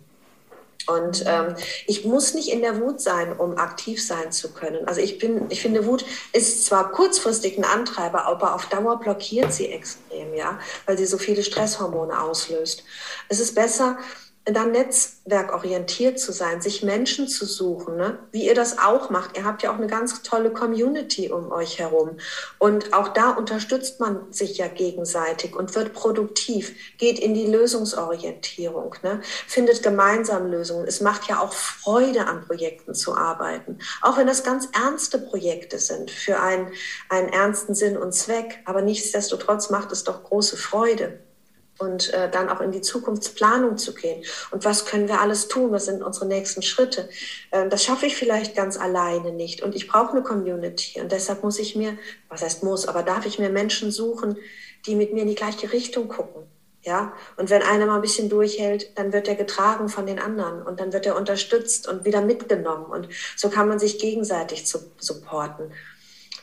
Speaker 1: Und ähm, ich muss nicht in der Wut sein, um aktiv sein zu können. Also ich bin, ich finde, Wut ist zwar kurzfristig ein Antreiber, aber auf Dauer blockiert sie extrem, ja, weil sie so viele Stresshormone auslöst. Es ist besser, dann netzwerkorientiert zu sein, sich Menschen zu suchen, ne? wie ihr das auch macht. Ihr habt ja auch eine ganz tolle Community um euch herum. Und auch da unterstützt man sich ja gegenseitig und wird produktiv, geht in die Lösungsorientierung, ne? findet gemeinsam Lösungen. Es macht ja auch Freude, an Projekten zu arbeiten. Auch wenn das ganz ernste Projekte sind, für einen, einen ernsten Sinn und Zweck. Aber nichtsdestotrotz macht es doch große Freude und äh, dann auch in die Zukunftsplanung zu gehen. Und was können wir alles tun? Was sind unsere nächsten Schritte? Ähm, das schaffe ich vielleicht ganz alleine nicht. Und ich brauche eine Community. Und deshalb muss ich mir, was heißt muss, aber darf ich mir Menschen suchen, die mit mir in die gleiche Richtung gucken. Ja, und wenn einer mal ein bisschen durchhält, dann wird er getragen von den anderen und dann wird er unterstützt und wieder mitgenommen. Und so kann man sich gegenseitig zu, supporten.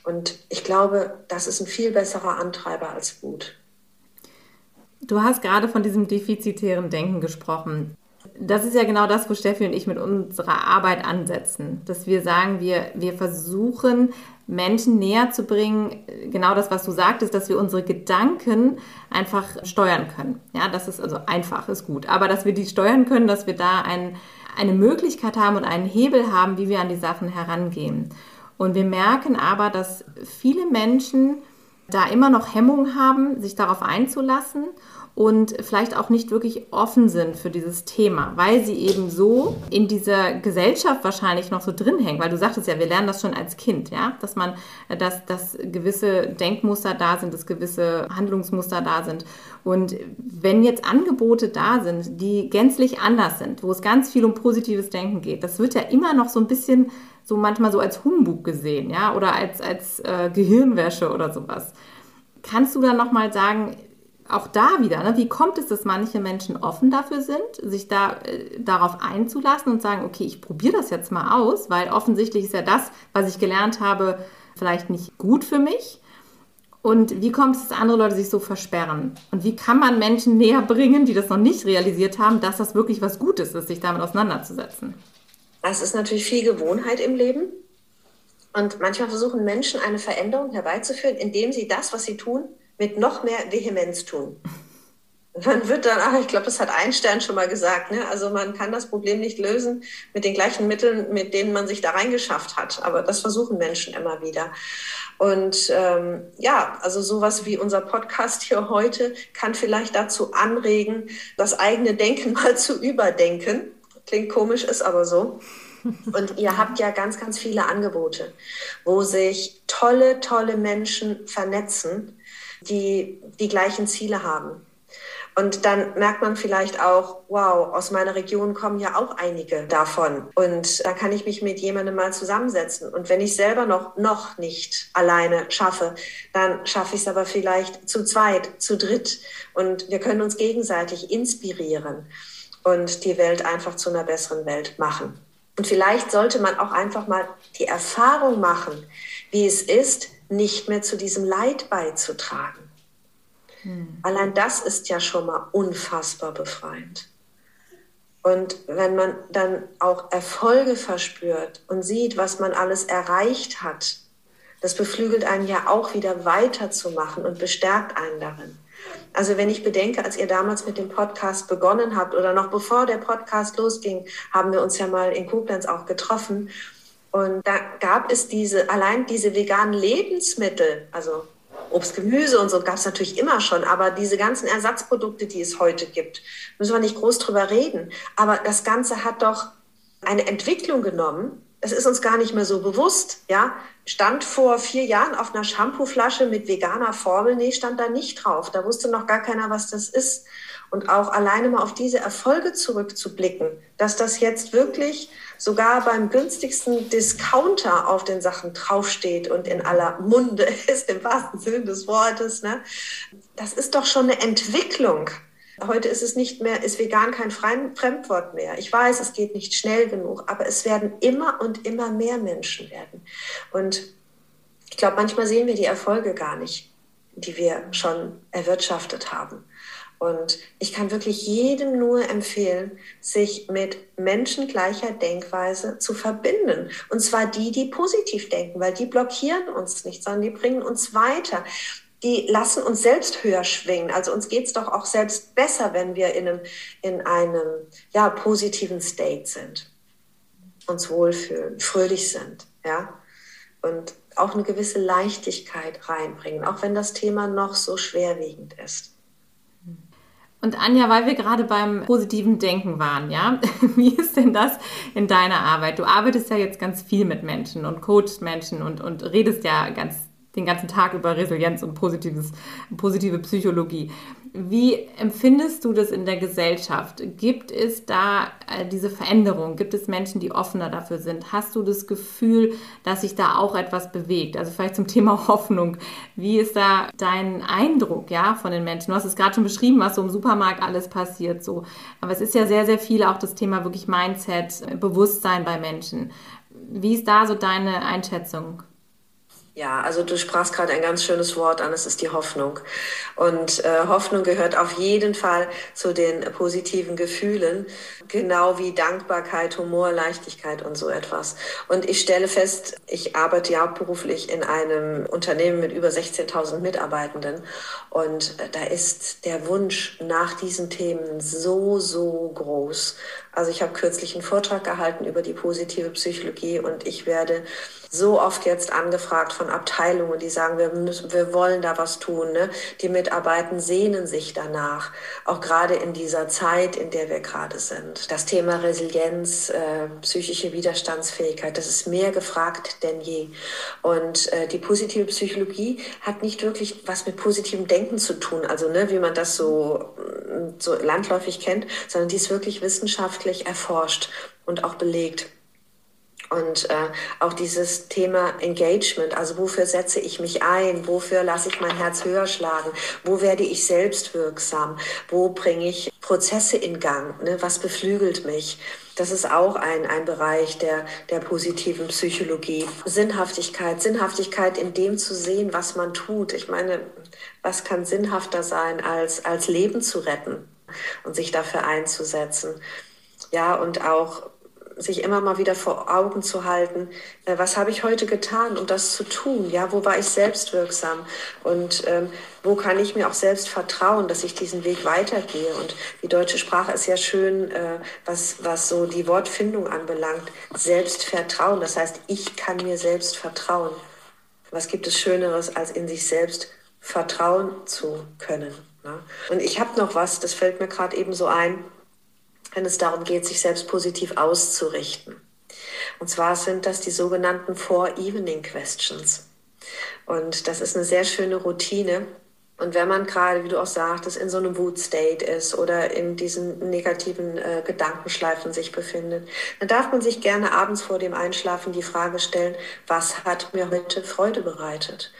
Speaker 1: Und ich glaube, das ist ein viel besserer Antreiber als Wut.
Speaker 3: Du hast gerade von diesem defizitären Denken gesprochen. Das ist ja genau das, wo Steffi und ich mit unserer Arbeit ansetzen. Dass wir sagen, wir, wir versuchen, Menschen näher zu bringen, genau das, was du sagtest, dass wir unsere Gedanken einfach steuern können. Ja, das ist also einfach, ist gut. Aber dass wir die steuern können, dass wir da ein, eine Möglichkeit haben und einen Hebel haben, wie wir an die Sachen herangehen. Und wir merken aber, dass viele Menschen da immer noch Hemmungen haben, sich darauf einzulassen und vielleicht auch nicht wirklich offen sind für dieses Thema, weil sie eben so in dieser Gesellschaft wahrscheinlich noch so drin hängen, weil du sagtest ja, wir lernen das schon als Kind, ja, dass man, dass, dass gewisse Denkmuster da sind, dass gewisse Handlungsmuster da sind. Und wenn jetzt Angebote da sind, die gänzlich anders sind, wo es ganz viel um positives Denken geht, das wird ja immer noch so ein bisschen so manchmal so als Humbug gesehen, ja, oder als, als äh, Gehirnwäsche oder sowas. Kannst du dann nochmal sagen, auch da wieder, ne, wie kommt es, dass manche Menschen offen dafür sind, sich da äh, darauf einzulassen und sagen, okay, ich probiere das jetzt mal aus, weil offensichtlich ist ja das, was ich gelernt habe, vielleicht nicht gut für mich. Und wie kommt es, dass andere Leute sich so versperren? Und wie kann man Menschen näher bringen, die das noch nicht realisiert haben, dass das wirklich was Gutes ist, sich damit auseinanderzusetzen?
Speaker 1: Das ist natürlich viel Gewohnheit im Leben. Und manchmal versuchen Menschen eine Veränderung herbeizuführen, indem sie das, was sie tun, mit noch mehr Vehemenz tun. Man wird dann, ach, ich glaube, das hat Einstein schon mal gesagt, ne? also man kann das Problem nicht lösen mit den gleichen Mitteln, mit denen man sich da reingeschafft hat. Aber das versuchen Menschen immer wieder. Und ähm, ja, also sowas wie unser Podcast hier heute kann vielleicht dazu anregen, das eigene Denken mal zu überdenken. Klingt komisch, ist aber so. Und ihr habt ja ganz, ganz viele Angebote, wo sich tolle, tolle Menschen vernetzen die die gleichen Ziele haben. Und dann merkt man vielleicht auch, wow, aus meiner Region kommen ja auch einige davon. Und da kann ich mich mit jemandem mal zusammensetzen. Und wenn ich selber noch, noch nicht alleine schaffe, dann schaffe ich es aber vielleicht zu zweit, zu dritt. Und wir können uns gegenseitig inspirieren und die Welt einfach zu einer besseren Welt machen. Und vielleicht sollte man auch einfach mal die Erfahrung machen, wie es ist, nicht mehr zu diesem Leid beizutragen. Hm. Allein das ist ja schon mal unfassbar befreiend. Und wenn man dann auch Erfolge verspürt und sieht, was man alles erreicht hat, das beflügelt einen ja auch wieder weiterzumachen und bestärkt einen darin. Also wenn ich bedenke, als ihr damals mit dem Podcast begonnen habt oder noch bevor der Podcast losging, haben wir uns ja mal in Koblenz auch getroffen. Und da gab es diese, allein diese veganen Lebensmittel, also Obst, Gemüse und so gab es natürlich immer schon, aber diese ganzen Ersatzprodukte, die es heute gibt, müssen wir nicht groß drüber reden. Aber das Ganze hat doch eine Entwicklung genommen, das ist uns gar nicht mehr so bewusst, ja. Stand vor vier Jahren auf einer Shampooflasche mit veganer Formel, nee, stand da nicht drauf. Da wusste noch gar keiner, was das ist. Und auch alleine mal auf diese Erfolge zurückzublicken, dass das jetzt wirklich sogar beim günstigsten Discounter auf den Sachen draufsteht und in aller Munde ist, im wahrsten Sinne des Wortes, ne? das ist doch schon eine Entwicklung. Heute ist es nicht mehr, ist vegan kein Fremdwort mehr. Ich weiß, es geht nicht schnell genug, aber es werden immer und immer mehr Menschen werden. Und ich glaube, manchmal sehen wir die Erfolge gar nicht, die wir schon erwirtschaftet haben. Und ich kann wirklich jedem nur empfehlen, sich mit Menschen gleicher Denkweise zu verbinden. Und zwar die, die positiv denken, weil die blockieren uns nicht, sondern die bringen uns weiter die lassen uns selbst höher schwingen. Also uns geht es doch auch selbst besser, wenn wir in einem, in einem ja, positiven State sind, uns wohlfühlen, fröhlich sind, ja, und auch eine gewisse Leichtigkeit reinbringen, auch wenn das Thema noch so schwerwiegend ist.
Speaker 3: Und Anja, weil wir gerade beim positiven Denken waren, ja, wie ist denn das in deiner Arbeit? Du arbeitest ja jetzt ganz viel mit Menschen und coachst Menschen und, und redest ja ganz den ganzen Tag über Resilienz und positives, positive Psychologie. Wie empfindest du das in der Gesellschaft? Gibt es da äh, diese Veränderung? Gibt es Menschen, die offener dafür sind? Hast du das Gefühl, dass sich da auch etwas bewegt? Also vielleicht zum Thema Hoffnung. Wie ist da dein Eindruck ja, von den Menschen? Du hast es gerade schon beschrieben, was so im Supermarkt alles passiert. So. Aber es ist ja sehr, sehr viel auch das Thema wirklich Mindset, Bewusstsein bei Menschen. Wie ist da so deine Einschätzung?
Speaker 1: Ja, also du sprachst gerade ein ganz schönes Wort an, es ist die Hoffnung. Und äh, Hoffnung gehört auf jeden Fall zu den positiven Gefühlen, genau wie Dankbarkeit, Humor, Leichtigkeit und so etwas. Und ich stelle fest, ich arbeite ja hauptberuflich in einem Unternehmen mit über 16.000 Mitarbeitenden und äh, da ist der Wunsch nach diesen Themen so, so groß. Also ich habe kürzlich einen Vortrag gehalten über die positive Psychologie und ich werde so oft jetzt angefragt von Abteilungen, die sagen, wir, müssen, wir wollen da was tun. Ne? Die Mitarbeiter sehnen sich danach, auch gerade in dieser Zeit, in der wir gerade sind. Das Thema Resilienz, äh, psychische Widerstandsfähigkeit, das ist mehr gefragt denn je. Und äh, die positive Psychologie hat nicht wirklich was mit positivem Denken zu tun, also ne, wie man das so, so landläufig kennt, sondern die ist wirklich wissenschaftlich erforscht und auch belegt. Und äh, auch dieses Thema Engagement, also wofür setze ich mich ein, wofür lasse ich mein Herz höher schlagen, wo werde ich selbst wirksam, wo bringe ich Prozesse in Gang, ne? was beflügelt mich. Das ist auch ein, ein Bereich der, der positiven Psychologie. Sinnhaftigkeit, Sinnhaftigkeit in dem zu sehen, was man tut. Ich meine, was kann sinnhafter sein, als, als Leben zu retten und sich dafür einzusetzen? Ja, und auch sich immer mal wieder vor Augen zu halten, äh, was habe ich heute getan, um das zu tun? Ja, wo war ich selbst wirksam? Und ähm, wo kann ich mir auch selbst vertrauen, dass ich diesen Weg weitergehe? Und die deutsche Sprache ist ja schön, äh, was, was so die Wortfindung anbelangt. Selbstvertrauen. Das heißt, ich kann mir selbst vertrauen. Was gibt es Schöneres, als in sich selbst vertrauen zu können? Ne? Und ich habe noch was, das fällt mir gerade eben so ein wenn es darum geht, sich selbst positiv auszurichten. Und zwar sind das die sogenannten Four Evening Questions. Und das ist eine sehr schöne Routine. Und wenn man gerade, wie du auch sagtest, in so einem Wut-State ist oder in diesen negativen äh, Gedankenschleifen sich befindet, dann darf man sich gerne abends vor dem Einschlafen die Frage stellen, was hat mir heute Freude bereitet?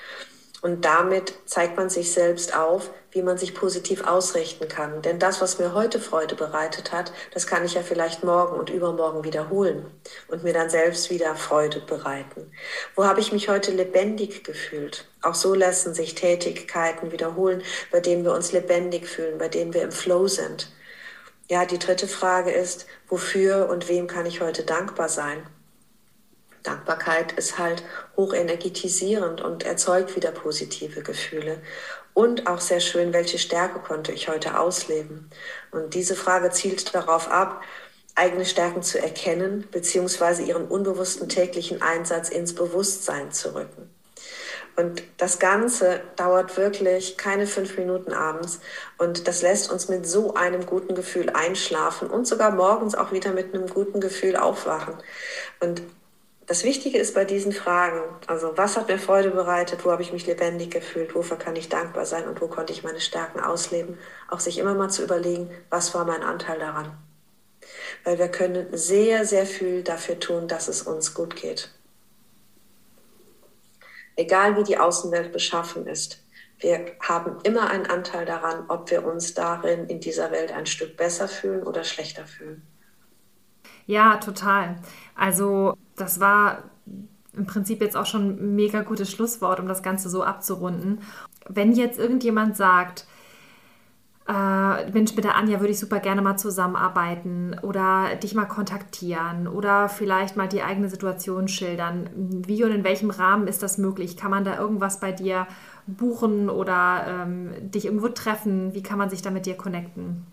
Speaker 1: Und damit zeigt man sich selbst auf, wie man sich positiv ausrichten kann. Denn das, was mir heute Freude bereitet hat, das kann ich ja vielleicht morgen und übermorgen wiederholen und mir dann selbst wieder Freude bereiten. Wo habe ich mich heute lebendig gefühlt? Auch so lassen sich Tätigkeiten wiederholen, bei denen wir uns lebendig fühlen, bei denen wir im Flow sind. Ja, die dritte Frage ist, wofür und wem kann ich heute dankbar sein? Dankbarkeit ist halt hochenergetisierend und erzeugt wieder positive Gefühle. Und auch sehr schön, welche Stärke konnte ich heute ausleben? Und diese Frage zielt darauf ab, eigene Stärken zu erkennen, beziehungsweise ihren unbewussten täglichen Einsatz ins Bewusstsein zu rücken. Und das Ganze dauert wirklich keine fünf Minuten abends. Und das lässt uns mit so einem guten Gefühl einschlafen und sogar morgens auch wieder mit einem guten Gefühl aufwachen. Und Das Wichtige ist bei diesen Fragen, also was hat mir Freude bereitet, wo habe ich mich lebendig gefühlt, wofür kann ich dankbar sein und wo konnte ich meine Stärken ausleben, auch sich immer mal zu überlegen, was war mein Anteil daran. Weil wir können sehr, sehr viel dafür tun, dass es uns gut geht. Egal wie die Außenwelt beschaffen ist, wir haben immer einen Anteil daran, ob wir uns darin in dieser Welt ein Stück besser fühlen oder schlechter fühlen.
Speaker 2: Ja, total. Also das war im Prinzip jetzt auch schon ein mega gutes Schlusswort, um das Ganze so abzurunden. Wenn jetzt irgendjemand sagt, äh, Mensch, mit der Anja würde ich super gerne mal zusammenarbeiten oder dich mal kontaktieren oder vielleicht mal die eigene Situation schildern. Wie und in welchem Rahmen ist das möglich? Kann man da irgendwas bei dir buchen oder ähm, dich irgendwo treffen? Wie kann man sich da mit dir connecten?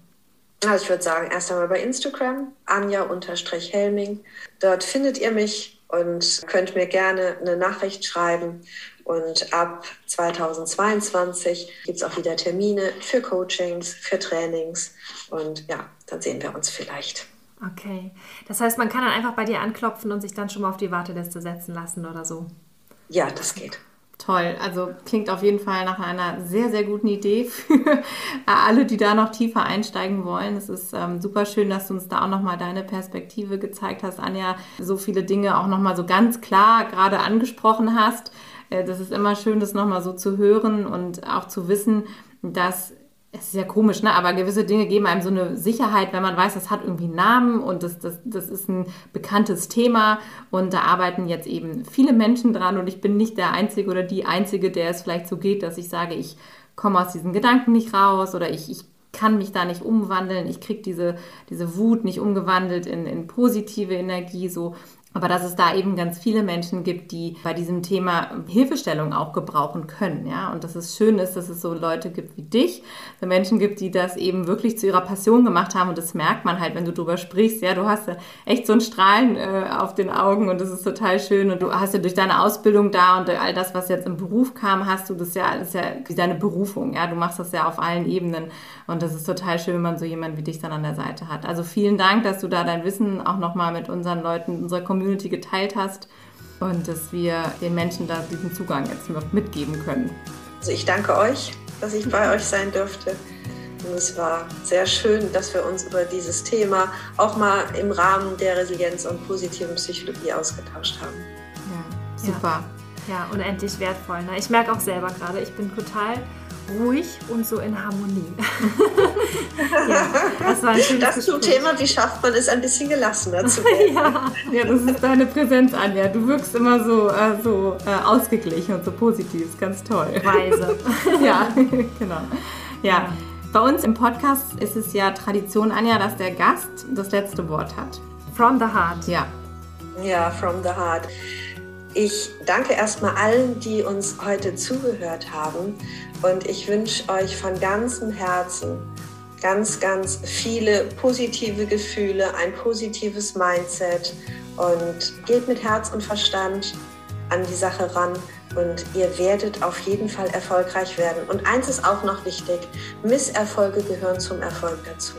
Speaker 1: Also ich würde sagen, erst einmal bei Instagram, Anja-Helming. Dort findet ihr mich und könnt mir gerne eine Nachricht schreiben. Und ab 2022 gibt es auch wieder Termine für Coachings, für Trainings. Und ja, dann sehen wir uns vielleicht.
Speaker 2: Okay. Das heißt, man kann dann einfach bei dir anklopfen und sich dann schon mal auf die Warteliste setzen lassen oder so.
Speaker 1: Ja, das geht.
Speaker 3: Toll, also klingt auf jeden Fall nach einer sehr, sehr guten Idee für alle, die da noch tiefer einsteigen wollen. Es ist ähm, super schön, dass du uns da auch nochmal deine Perspektive gezeigt hast, Anja, so viele Dinge auch nochmal so ganz klar gerade angesprochen hast. Äh, das ist immer schön, das nochmal so zu hören und auch zu wissen, dass es ist ja komisch, ne? aber gewisse Dinge geben einem so eine Sicherheit, wenn man weiß, das hat irgendwie einen Namen und das, das, das ist ein bekanntes Thema. Und da arbeiten jetzt eben viele Menschen dran und ich bin nicht der Einzige oder die Einzige, der es vielleicht so geht, dass ich sage, ich komme aus diesen Gedanken nicht raus oder ich, ich kann mich da nicht umwandeln, ich kriege diese, diese Wut nicht umgewandelt in, in positive Energie, so aber dass es da eben ganz viele Menschen gibt, die bei diesem Thema Hilfestellung auch gebrauchen können, ja. Und dass es schön ist, dass es so Leute gibt wie dich, so Menschen gibt, die das eben wirklich zu ihrer Passion gemacht haben. Und das merkt man halt, wenn du drüber sprichst. Ja, du hast ja echt so ein Strahlen äh, auf den Augen und das ist total schön. Und du hast ja durch deine Ausbildung da und all das, was jetzt im Beruf kam, hast du das ja, ist ja deine Berufung. Ja, du machst das ja auf allen Ebenen. Und das ist total schön, wenn man so jemanden wie dich dann an der Seite hat. Also vielen Dank, dass du da dein Wissen auch nochmal mit unseren Leuten, unserer Community Community geteilt hast und dass wir den Menschen da diesen Zugang jetzt noch mitgeben können.
Speaker 1: Also ich danke euch, dass ich bei euch sein durfte. Und es war sehr schön, dass wir uns über dieses Thema auch mal im Rahmen der Resilienz und positiven Psychologie ausgetauscht haben.
Speaker 3: Ja, super.
Speaker 2: Ja, ja unendlich wertvoll. Ne? Ich merke auch selber gerade, ich bin total ruhig und so in Harmonie.
Speaker 1: ja, das war ein schönes Das zum Thema, wie schafft man es, ein bisschen gelassener zu werden.
Speaker 3: ja. ja, das ist deine Präsenz, Anja. Du wirkst immer so, äh, so äh, ausgeglichen und so positiv. Ist ganz toll.
Speaker 2: Weise.
Speaker 3: ja, genau. Ja. Bei uns im Podcast ist es ja Tradition, Anja, dass der Gast das letzte Wort hat.
Speaker 2: From the heart.
Speaker 3: Ja.
Speaker 1: Ja, from the heart. Ich danke erstmal allen, die uns heute zugehört haben und ich wünsche euch von ganzem Herzen ganz, ganz viele positive Gefühle, ein positives Mindset und geht mit Herz und Verstand an die Sache ran und ihr werdet auf jeden Fall erfolgreich werden. Und eins ist auch noch wichtig, Misserfolge gehören zum Erfolg dazu.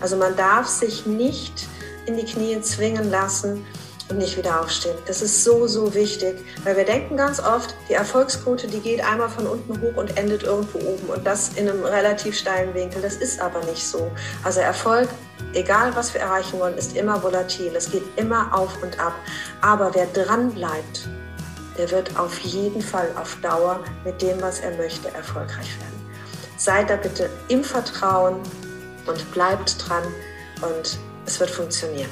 Speaker 1: Also man darf sich nicht in die Knie zwingen lassen, und nicht wieder aufstehen. Das ist so, so wichtig, weil wir denken ganz oft, die Erfolgsquote, die geht einmal von unten hoch und endet irgendwo oben und das in einem relativ steilen Winkel. Das ist aber nicht so. Also Erfolg, egal was wir erreichen wollen, ist immer volatil. Es geht immer auf und ab. Aber wer dran bleibt, der wird auf jeden Fall auf Dauer mit dem, was er möchte, erfolgreich werden. Seid da bitte im Vertrauen und bleibt dran und es wird funktionieren.